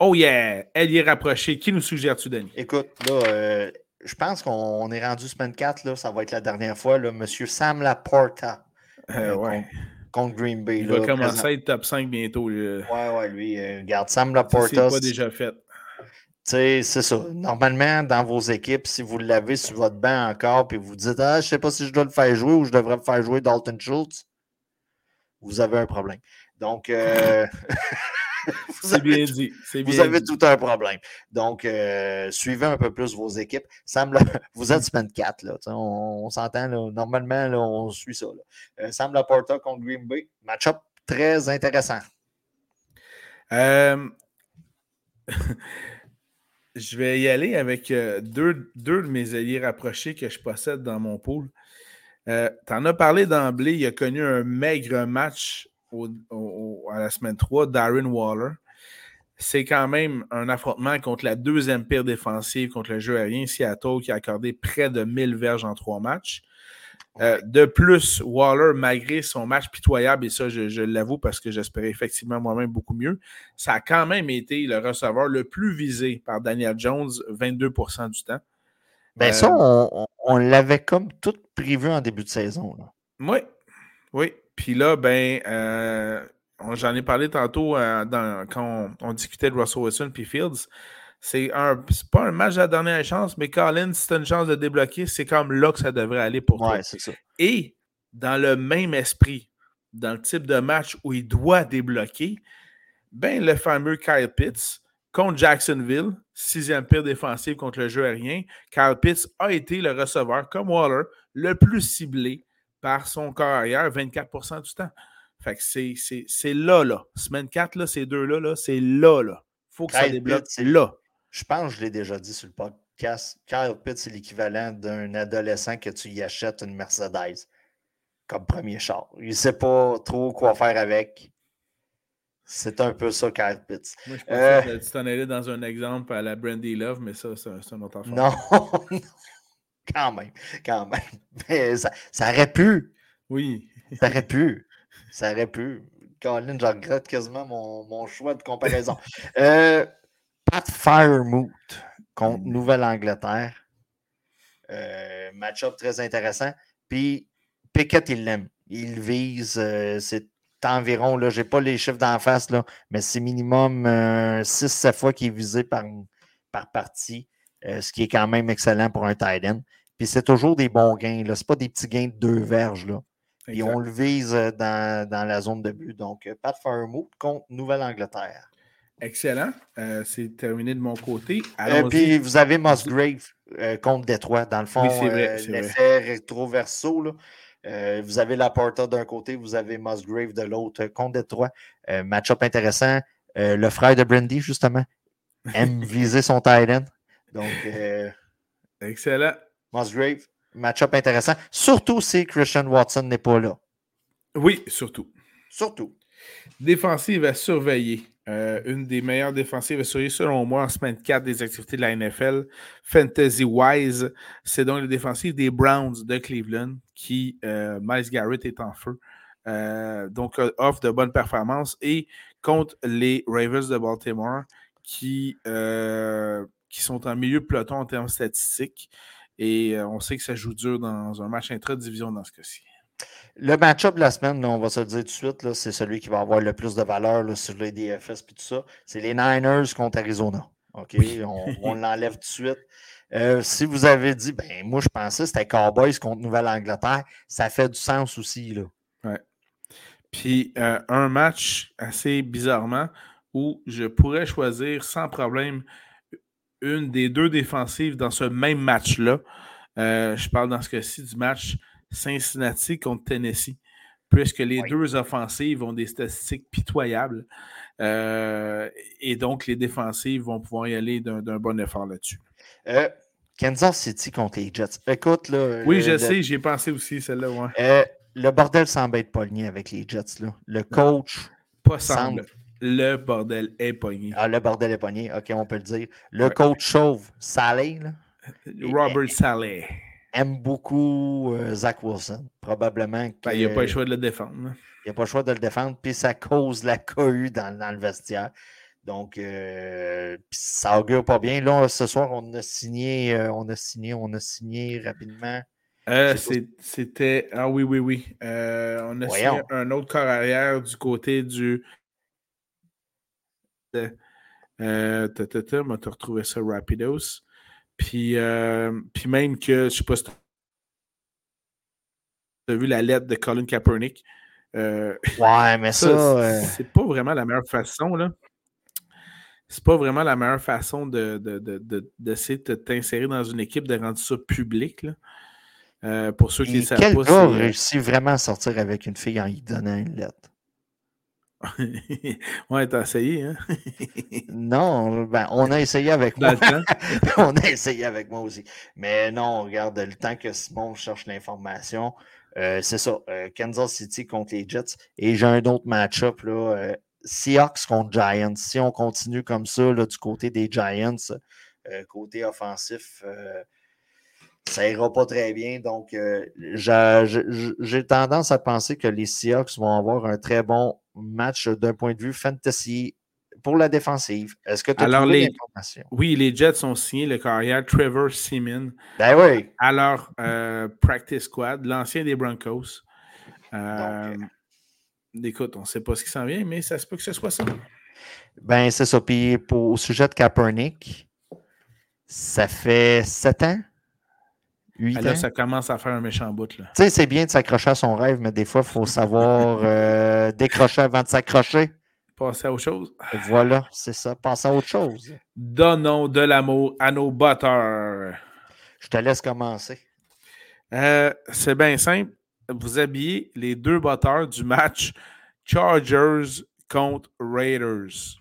Oh yeah! Elle y est rapprochée. Qui nous suggère-tu, Denis? Écoute, là, euh, je pense qu'on est rendu semaine 4, là, ça va être la dernière fois. Là, Monsieur Sam Laporta euh, euh contre, Green Bay. Il va commencer à être top 5 bientôt. Oui, Ouais, ouais, lui, regarde, Sam Laporta. C'est pas déjà fait. C'est ça. Normalement, dans vos équipes, si vous l'avez sur votre banc encore, puis vous dites Ah, je sais pas si je dois le faire jouer ou je devrais le faire jouer Dalton Schultz, vous avez un problème. Donc, C'est bien dit. vous avez tout un problème. Donc, euh, suivez un peu plus vos équipes. Sam, vous êtes semaine 4. Là, on, s'entend. Normalement, on suit ça. Euh, Sam Laporta contre Green Bay. Match-up très intéressant. Euh, je vais y aller avec deux, deux, de mes alliés rapprochés que je possède dans mon pool. tu en as parlé d'emblée. Il a connu un maigre match à la semaine 3, Darren Waller. C'est quand même un affrontement contre la deuxième pire défensive contre le jeu aérien, Seattle, qui a accordé près de 1000 verges en trois matchs. Euh, de plus, Waller, malgré son match pitoyable, et ça, je, l'avoue parce que j'espérais effectivement moi-même beaucoup mieux, ça a quand même été le receveur le plus visé par Daniel Jones, 22% du temps. Ben ça, euh, on, l'avait comme tout prévu en début de saison. Oui, oui. Puis là, ben, euh, j'en ai parlé tantôt quand on, discutait de Russell Wilson puis Fields. C'est pas un match à la dernière chance, mais Collins, si tu une chance de débloquer, c'est comme là que ça devrait aller pour toi. ça. Et dans le même esprit, dans le type de match où il doit débloquer, ben le fameux Kyle Pitts contre Jacksonville, sixième pire défensive contre le jeu aérien, Kyle Pitts a été le receveur, comme Waller, le plus ciblé par son corps arrière 24% du temps. Fait que c'est là, là. Semaine 4, là, ces deux-là, -là, c'est là, là. faut que ça débloque. C'est là. Je pense que je l'ai déjà dit sur le podcast. Kyle Pitt, c'est l'équivalent d'un adolescent que tu y achètes une Mercedes comme premier char. Il ne sait pas trop quoi faire avec. C'est un peu ça, Kyle Pitts. Moi, je pense euh... que tu t'en allais dans un exemple à la Brandy Love, mais ça, c'est un autre affaire. Non, non. Quand même, quand même. Mais ça, ça aurait pu. Oui. Ça aurait pu. Ça aurait pu. Colin, je regrette quasiment mon, mon choix de comparaison. euh, Pat Firemouth contre mm. Nouvelle-Angleterre. Euh, Match-up très intéressant. Puis Pickett, il l'aime. Il vise, euh, c'est environ, je n'ai pas les chiffres d'en face, là, mais c'est minimum 6-7 euh, fois qu'il est visé par, par partie, euh, ce qui est quand même excellent pour un tight end. Puis c'est toujours des bons gains. Ce n'est pas des petits gains de deux verges. Là. Et on le vise euh, dans, la zone de but. Donc, Pat Firemouth contre Nouvelle-Angleterre. Excellent. Euh, c'est terminé de mon côté. Et puis, vous avez Musgrave contre Détroit. Dans le fond, l'effet rétro-verso. vous avez la Laporta d'un côté, vous avez Musgrave de l'autre contre Détroit. Match-up intéressant. Euh, le frère de Brandy, justement, aime viser son Thailand. Donc, euh, excellent. Musgrave, match-up intéressant. Surtout si Christian Watson n'est pas là. Oui, surtout. Surtout. Défensive à surveiller. Euh, une des meilleures défensives à surveiller, selon moi, en semaine 4 des activités de la NFL. Fantasy-wise, c'est donc la défensive des Browns de Cleveland qui, euh, Miles Garrett est en feu. Euh, donc, offre de bonnes performances. Et contre les Ravens de Baltimore qui, qui sont en milieu de peloton en termes statistiques. Et on sait que ça joue dur dans un match intra-division dans ce cas-ci. Le match-up de la semaine, on va se le dire tout de suite, c'est celui qui va avoir le plus de valeur sur les DFS et tout ça. C'est les Niners contre Arizona. OK? On, l'enlève tout de suite. Euh, si vous avez dit, ben moi je pensais que c'était Cowboys contre Nouvelle-Angleterre, ça fait du sens aussi. Là. Ouais. Puis euh, un match assez bizarrement où je pourrais choisir sans problème une des deux défensives dans ce même match-là. Euh, je parle dans ce cas-ci du match Cincinnati contre Tennessee, puisque les deux offensives ont des statistiques pitoyables. Euh, et donc, les défensives vont pouvoir y aller d'un bon effort là-dessus. Euh, Kansas City contre les Jets. Écoute, là. Oui, je sais, j'y ai pensé aussi, celle-là. Ouais. Euh, le bordel semble être pogné avec les Jets. Là. Le coach. Pas semble. Le bordel est pogné. Ah, le bordel est pogné, ok, on peut le dire. Le coach chauve, Saleh. Robert Saleh aime beaucoup euh, Zach Wilson. Probablement ben, il n'y a pas le choix de le défendre. Il n'y a pas le choix de le défendre, puis ça cause la cohue dans, dans le vestiaire. Donc, euh, ça augure pas bien. Là, ce soir, on a signé, euh, on a signé, on a signé rapidement. C'était. Ah oui, oui, oui. on a signé un autre corps arrière du côté du. Euh, euh, on va retrouver ça rapidos? Puis, euh, puis même que, je ne sais pas si tu as vu la lettre de Colin Kaepernick. Euh, ouais, mais ça. Euh, c'est pas vraiment la meilleure façon, là. C'est pas vraiment la meilleure façon d'essayer de, de, de, t'insérer dans une équipe, de rendre ça public. Là. pour ceux qui ne savent pas. Quel réussit vraiment à sortir avec une fille en lui donnant une lettre? ouais, t'as essayé, hein? non, ben, on a essayé avec moi. on a essayé avec moi aussi. Mais non, regarde, le temps que Simon cherche l'information, euh, c'est ça. Euh, Kansas City contre les Jets. Et j'ai un autre match-up, là. Euh, Seahawks contre Giants. Si on continue comme ça, là, du côté des Giants, côté offensif, ça ira pas très bien. Donc, j'ai tendance à penser que les Seahawks vont avoir un très bon match d'un point de vue fantasy pour la défensive. Est-ce que tu as Alors, l'information? Oui, les Jets ont signé le carrière Trevor Seaman ben oui. à leur euh, practice squad, l'ancien des Broncos. Euh, écoute, on ne sait pas ce qui s'en vient, mais ça se peut que ce soit ça. Ben, c'est ça. Puis pour, au sujet de Kaepernick, ça fait sept ans ah, ça commence à faire un méchant bout. Tu sais, c'est bien de s'accrocher à son rêve, mais des fois, il faut savoir euh, décrocher avant de s'accrocher. Passer à autre chose. Voilà, c'est ça. Passer à autre chose. Donnons de l'amour à nos batteurs. Je te laisse commencer. Euh, c'est bien simple. Vous habillez les deux batteurs du match Chargers contre Raiders.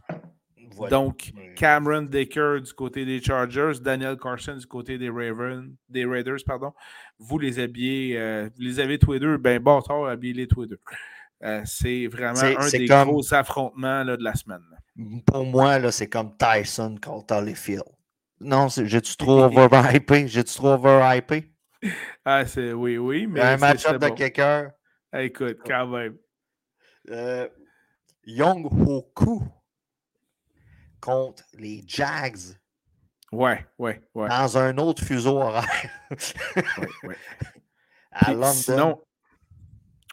Donc, Cameron Decker du côté des Chargers, Daniel Carson du côté des, Ravens, des Raiders, pardon. Vous les habillez, euh, vous les avez tous les deux, ben tort, habillez-les tous les deux. Euh, c'est vraiment un des gros affrontements là, de la semaine. Pour moi, là, c'est comme Tyson contre Holyfield. Non, j'ai-tu trop overhypé? J'ai-tu trop overhypé? Ah, c'est oui, oui. Mais un match-up de quelqu'un. écoute, quand même. Euh, Young Hoku contre les Jags. Ouais, ouais, ouais. Dans un autre fuseau horaire. ouais, ouais. À London. Sinon,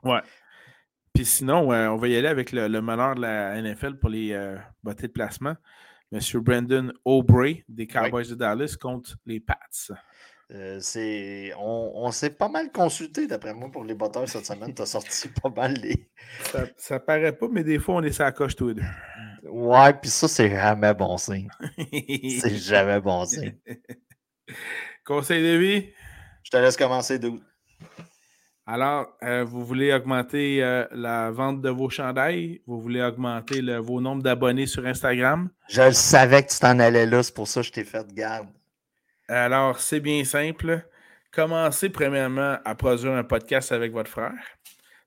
ouais. Puis sinon, on va y aller avec le, meneur de la NFL pour les euh, de placement. Monsieur Brandon Aubrey des Cowboys de Dallas contre les Pats. Euh, on, s'est pas mal consulté, d'après moi, pour les batteurs cette semaine. Tu as sorti pas mal les. Ça, ça paraît pas, mais des fois, on est sur la coche tous les deux. Ouais, puis ça, c'est jamais bon signe. c'est jamais bon signe. Conseil de vie? Je te laisse commencer, d'où? Alors, euh, vous voulez augmenter euh, la vente de vos chandails? Vous voulez augmenter le, vos nombres d'abonnés sur Instagram? Je le savais que tu t'en allais là, c'est pour ça que je t'ai fait de garde. Alors, c'est bien simple. Commencez premièrement à produire un podcast avec votre frère.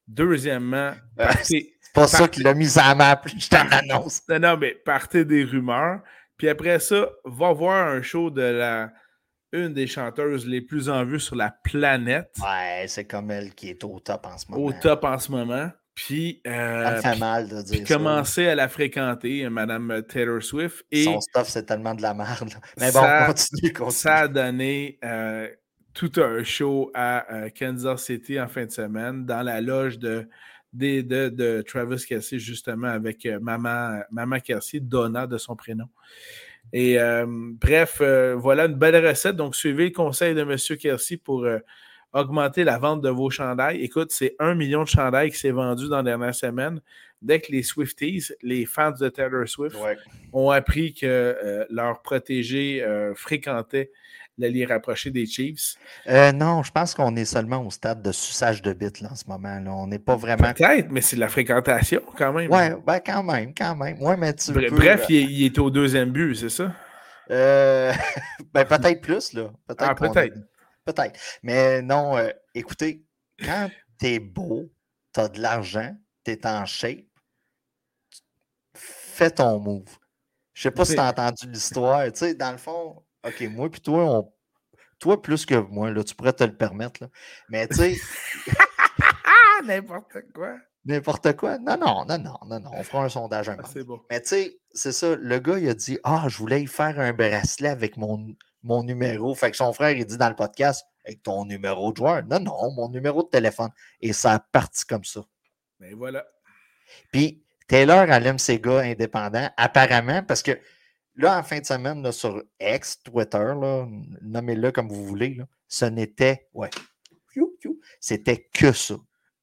Deuxièmement, partez, c'est pas ça qu'il a mis à map, je t'en annonce. Non, non, mais partez des rumeurs. Puis après ça, va voir un show de la une des chanteuses les plus en vue sur la planète. Ouais, c'est comme elle qui est au top en ce moment. Au top en ce moment. Puis, euh, ça fait mal de dire puis commencer à la fréquenter, Madame Taylor Swift. Et Son stuff, c'est tellement de la merde. Mais bon, ça, continue, continue. Ça a donné euh, tout un show à euh, Kansas City en fin de semaine dans la loge de, de, de, de Travis Kelsey, justement, avec euh, Maman, Maman Kelsey, Donna de son prénom. Et euh, bref, euh, voilà une belle recette. Donc, suivez le conseil de M. Kelsey pour euh, augmenter la vente de vos chandails. Écoute, c'est un million de chandails qui s'est vendu dans la dernière semaine. Dès que les Swifties, les fans de Taylor Swift, Ouais. ont appris que euh, leur protégé euh, l'allié rapproché des Chiefs? Euh, non, je pense qu'on est seulement au stade de suçage de bits là, en ce moment. Là. On n'est pas vraiment. Peut-être, mais c'est de la fréquentation quand même. Ouais, ben quand même, quand même. Ouais, mais tu Bre- peux- Bref, il, est- il au deuxième but, c'est ça? Euh, ben peut-être plus, là. Peut-être. Ah, peut-être. a-. Mais non, euh, écoutez, quand t'es beau, t'as de l'argent, t'es en shape, fais ton move. Je sais pas si t'as entendu l'histoire. Tu sais, dans le fond, OK, moi puis toi, on... toi plus que moi, là, tu pourrais te le permettre. Là. Mais tu sais, n'importe quoi. n'importe quoi. Non, non, non, non, non, non. On fera un sondage un Ah, c'est. Mais tu sais, c'est ça. Le gars, il a dit Ah, je voulais y faire un bracelet avec mon, mon numéro. Fait que son frère, il dit dans le podcast Avec ton numéro de joueur. Non, non, mon numéro de téléphone. Et ça a parti comme ça. Mais voilà. Puis Taylor, elle aime ses gars indépendants, apparemment, parce que là, en fin de semaine, là, sur X, Twitter, nommez-le comme vous voulez, là, ce n'était. Ouais. C'était que ça.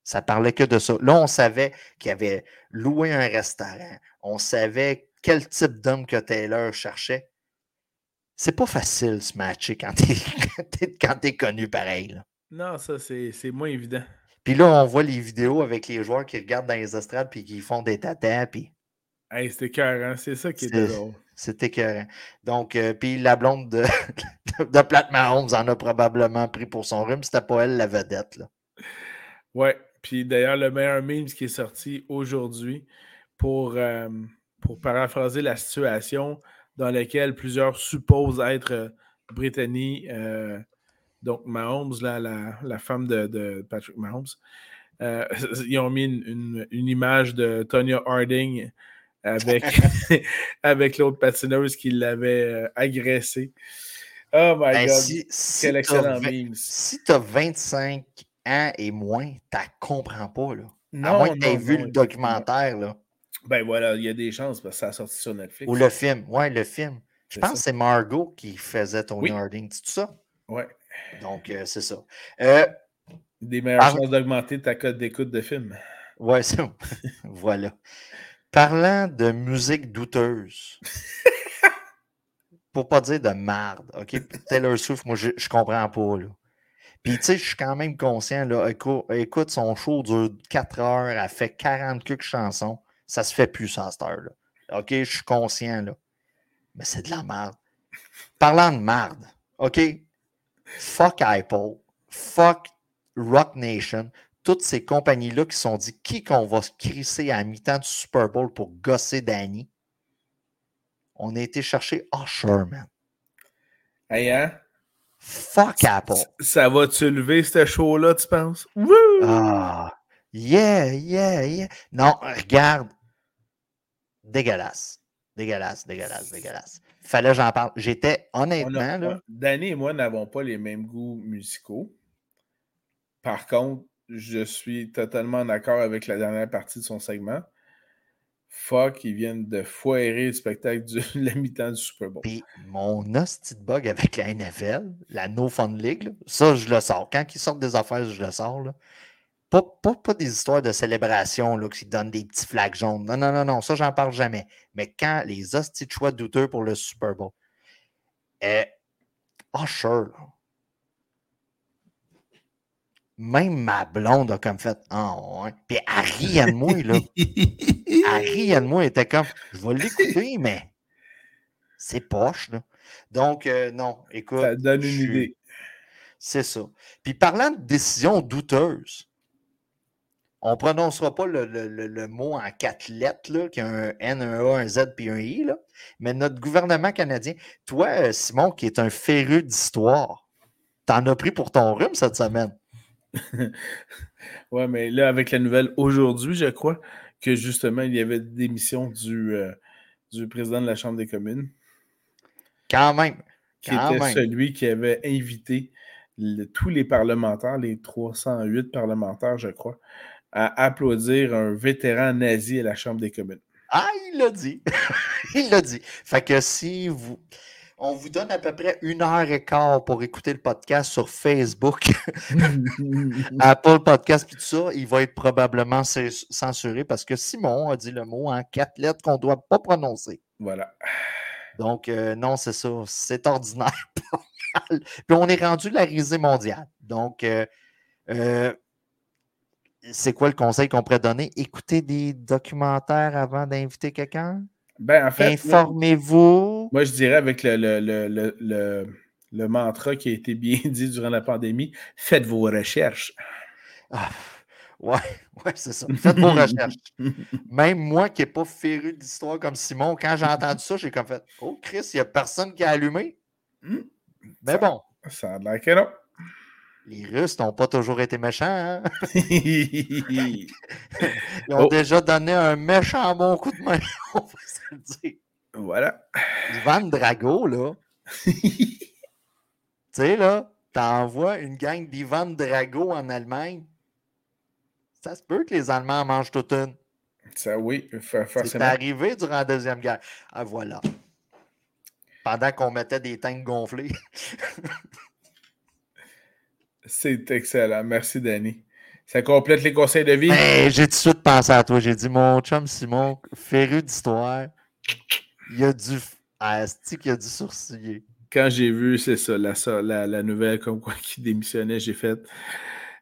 Ça parlait que de ça. Là, on savait qu'il avait loué un restaurant. On savait quel type d'homme que Taylor cherchait. C'est pas facile se matcher quand t'es connu pareil. là. Non, ça, c'est moins évident. Puis là, on voit les vidéos avec les joueurs qui regardent dans les estrades puis qui font des tatas. Puis Hey, c'était cœur, hein? C'est ça qui C'est- drôle. C'est écœurant. Donc, euh, puis la blonde de, de Mahomes en a probablement pris pour son rhume. C'était pas elle la vedette. Là. Ouais. Puis d'ailleurs, le meilleur meme qui est sorti aujourd'hui pour, euh, paraphraser la situation dans laquelle plusieurs supposent être euh, Brittany, donc Mahomes, la, femme de, Patrick Mahomes. Ils ont mis une, une- une image de Tonya Harding avec, avec l'autre patineuse qui l'avait euh, agressée. Oh my Ben, god, si si quel excellent meme. si t'as 25 ans et moins, t'as comprends pas. Là. à Non, moins que t'aies non, vu non, le documentaire là, Ben voilà, il y a des chances parce que ça a sorti sur Netflix. ou le film. Ouais, le film. Je pense que ça. c'est Margot qui faisait Tony Oui. Harding. C'est tout ça? Ouais. Donc, euh, c'est ça. Euh, Des meilleures chances d'augmenter ta cote d'écoute de film. ouais, c'est voilà. Parlant de musique douteuse, pour pas dire de marde, OK? Taylor Swift, moi, je, je comprends pas, là. Puis, tu sais, je suis quand même conscient, là. Écoute, écoute, son show dure 4 heures, elle fait 40 quelques chansons. Ça se fait plus, ça, à cette heure-là. OK? Je suis conscient, là. Mais c'est de la merde. Parlant de merde, OK? Fuck Apple, fuck Rock Nation, toutes ces compagnies-là qui se sont dit qui qu'on va se crisser à mi-temps du Super Bowl pour gosser Danny? On a été chercher Usher, man. Hey, hein? Fuck Apple. Ça va-tu lever ce show-là, tu penses? Wouh! Ah, yeah, yeah, yeah. Non, regarde. Dégueulasse. Dégueulasse, dégueulasse, dégueulasse. Fallait que j'en parle. J'étais a- honnêtement, là. Danny et moi n'avons pas les mêmes goûts musicaux. Par contre, je suis totalement d'accord avec la dernière partie de son segment. Fuck, ils viennent de foirer le spectacle du la mi-temps du Super Bowl. Puis mon hostie de bug avec la NFL, la No Fun League, ça, je le sors. Quand ils sortent des affaires, je le sors. Pas, des histoires de célébration qui donnent des petits flags jaunes. Non, non, non, non, ça, j'en parle jamais. Mais quand les hosties de choix douteux pour le Super Bowl. Euh, Usher, là. Même ma blonde a comme fait Ah ouais. Puis elle riait de moi, là. elle riait de moi, elle était comme Je vais l'écouter, mais c'est poche, là. Donc, euh, non, écoute. Ça donne une idée. C'est ça. Puis parlant de décisions douteuses, on ne prononcera pas le, mot en quatre lettres, là, qui a un N, un A, un Z puis un I, là. mais notre gouvernement canadien, toi, euh, Simon, qui est un féru d'histoire, t'en as pris pour ton rhume cette semaine? ouais, mais là, avec la nouvelle aujourd'hui, je crois que justement, il y avait des démission du, euh, du président de la Chambre des communes. Quand même. Qui était celui qui avait invité tous les parlementaires, les 308 parlementaires, je crois, à applaudir un vétéran nazi à la Chambre des communes. Ah, il l'a dit. il l'a dit. Fait que si vous. On vous donne à peu près une heure et quart pour écouter le podcast sur Facebook, Apple Podcast et tout ça. Il va être probablement censuré parce que Simon a dit le mot en quatre lettres qu'on ne doit pas prononcer. Voilà. Donc, euh, non, c'est ça. C'est ordinaire. Puis on est rendu la risée mondiale. Donc, euh, euh, c'est quoi le conseil qu'on pourrait donner? Écoutez des documentaires avant d'inviter quelqu'un? Ben, en fait, Informez-vous. Moi, je dirais avec le, le, le, mantra qui a été bien dit durant la pandémie, faites vos recherches. Ah, ouais, ouais, c'est ça. Faites vos recherches. Même moi qui n'ai pas féru d'histoire comme Simon, quand j'ai entendu ça, j'ai comme fait Oh Chris, il n'y a personne qui a allumé. Hmm. Mais bon. Ça a l'air que non. Les Russes n'ont pas toujours été méchants. Hein? Ils ont oh. déjà donné un méchant bon coup de main, on va se le dire. Voilà. Ivan Drago, là. tu sais, là, t'envoies une gang d'Ivan Drago en Allemagne. Ça se peut que les Allemands mangent toute une. Ça, oui, forcément. C'est arrivé durant la Deuxième Guerre. Ah, voilà. Pendant qu'on mettait des tanks gonflés. C'est excellent. Merci, Danny. Ça complète les conseils de vie. Ben, j'ai tout de suite pensé à toi. J'ai dit, mon chum Simon, féru d'histoire, il a dû. Ah, qu'il a dû sourciller. Quand j'ai vu, c'est ça, la, la, nouvelle comme quoi qui démissionnait, j'ai fait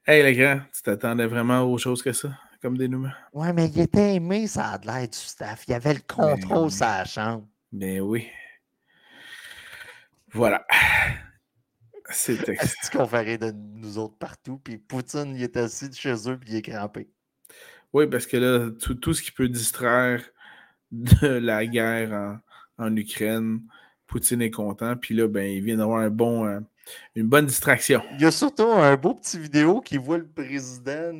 Hey, les gars, tu t'attendais vraiment à autre chose que ça, comme dénouement? Ouais, mais il était aimé, ça a l'air du staff. Il avait le ben contrôle sur la chambre. Ben oui. Voilà. C'est ce qu'on ferait de nous autres partout. Puis Poutine, il est assis chez eux, puis il est crampé? Oui, parce que là, tout, ce qui peut distraire de la guerre en, Ukraine, Poutine est content. Puis là, ben, il vient d'avoir un bon, euh, une bonne distraction. Il y a surtout un beau petit vidéo qui voit le président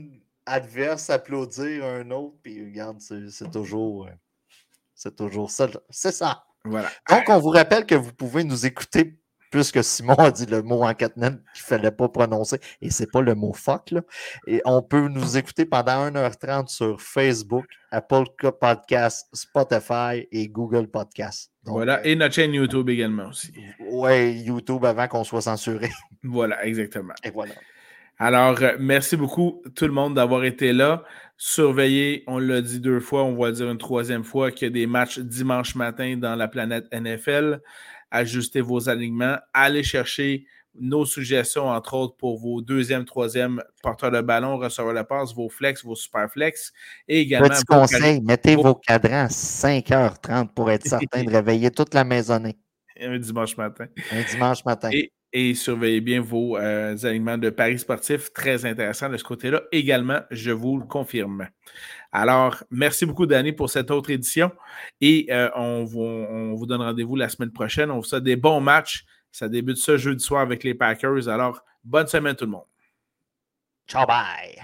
adverse applaudir un autre. Puis regarde, c'est toujours, euh, c'est toujours ça. C'est ça. Voilà. Donc, on vous rappelle que vous pouvez nous écouter puisque Simon a dit le mot en quatre qu'il ne fallait pas prononcer, et c'est pas le mot fuck, là. Et on peut nous écouter pendant 1h30 sur Facebook, Apple Podcast, Spotify et Google Podcast. voilà, euh, et notre chaîne YouTube également aussi. Oui, YouTube avant qu'on soit censuré. Voilà, exactement. Et voilà. Alors, euh, merci beaucoup tout le monde d'avoir été là. Surveillez, on l'a dit deux fois, on va le dire une troisième fois, qu'il y a des matchs dimanche matin dans la planète NFL ajuster vos alignements, allez chercher nos suggestions, entre autres, pour vos deuxième, troisième porteurs de ballon, receveurs de passe, vos flex, vos super flex. Et également. Petit conseil, mettez vos cadrans à 5h30 pour être certain de réveiller toute la maisonnée. Un dimanche matin. Un dimanche matin. Et, surveillez bien vos euh, alignements de paris sportifs. Très intéressant de ce côté-là. Également, je vous le confirme. Alors, merci beaucoup, Danny, pour cette autre édition. Et euh, on, vous, donne rendez-vous la semaine prochaine. On vous souhaite des bons matchs. Ça débute ce jeudi soir avec les Packers. Alors, bonne semaine tout le monde. Ciao, bye.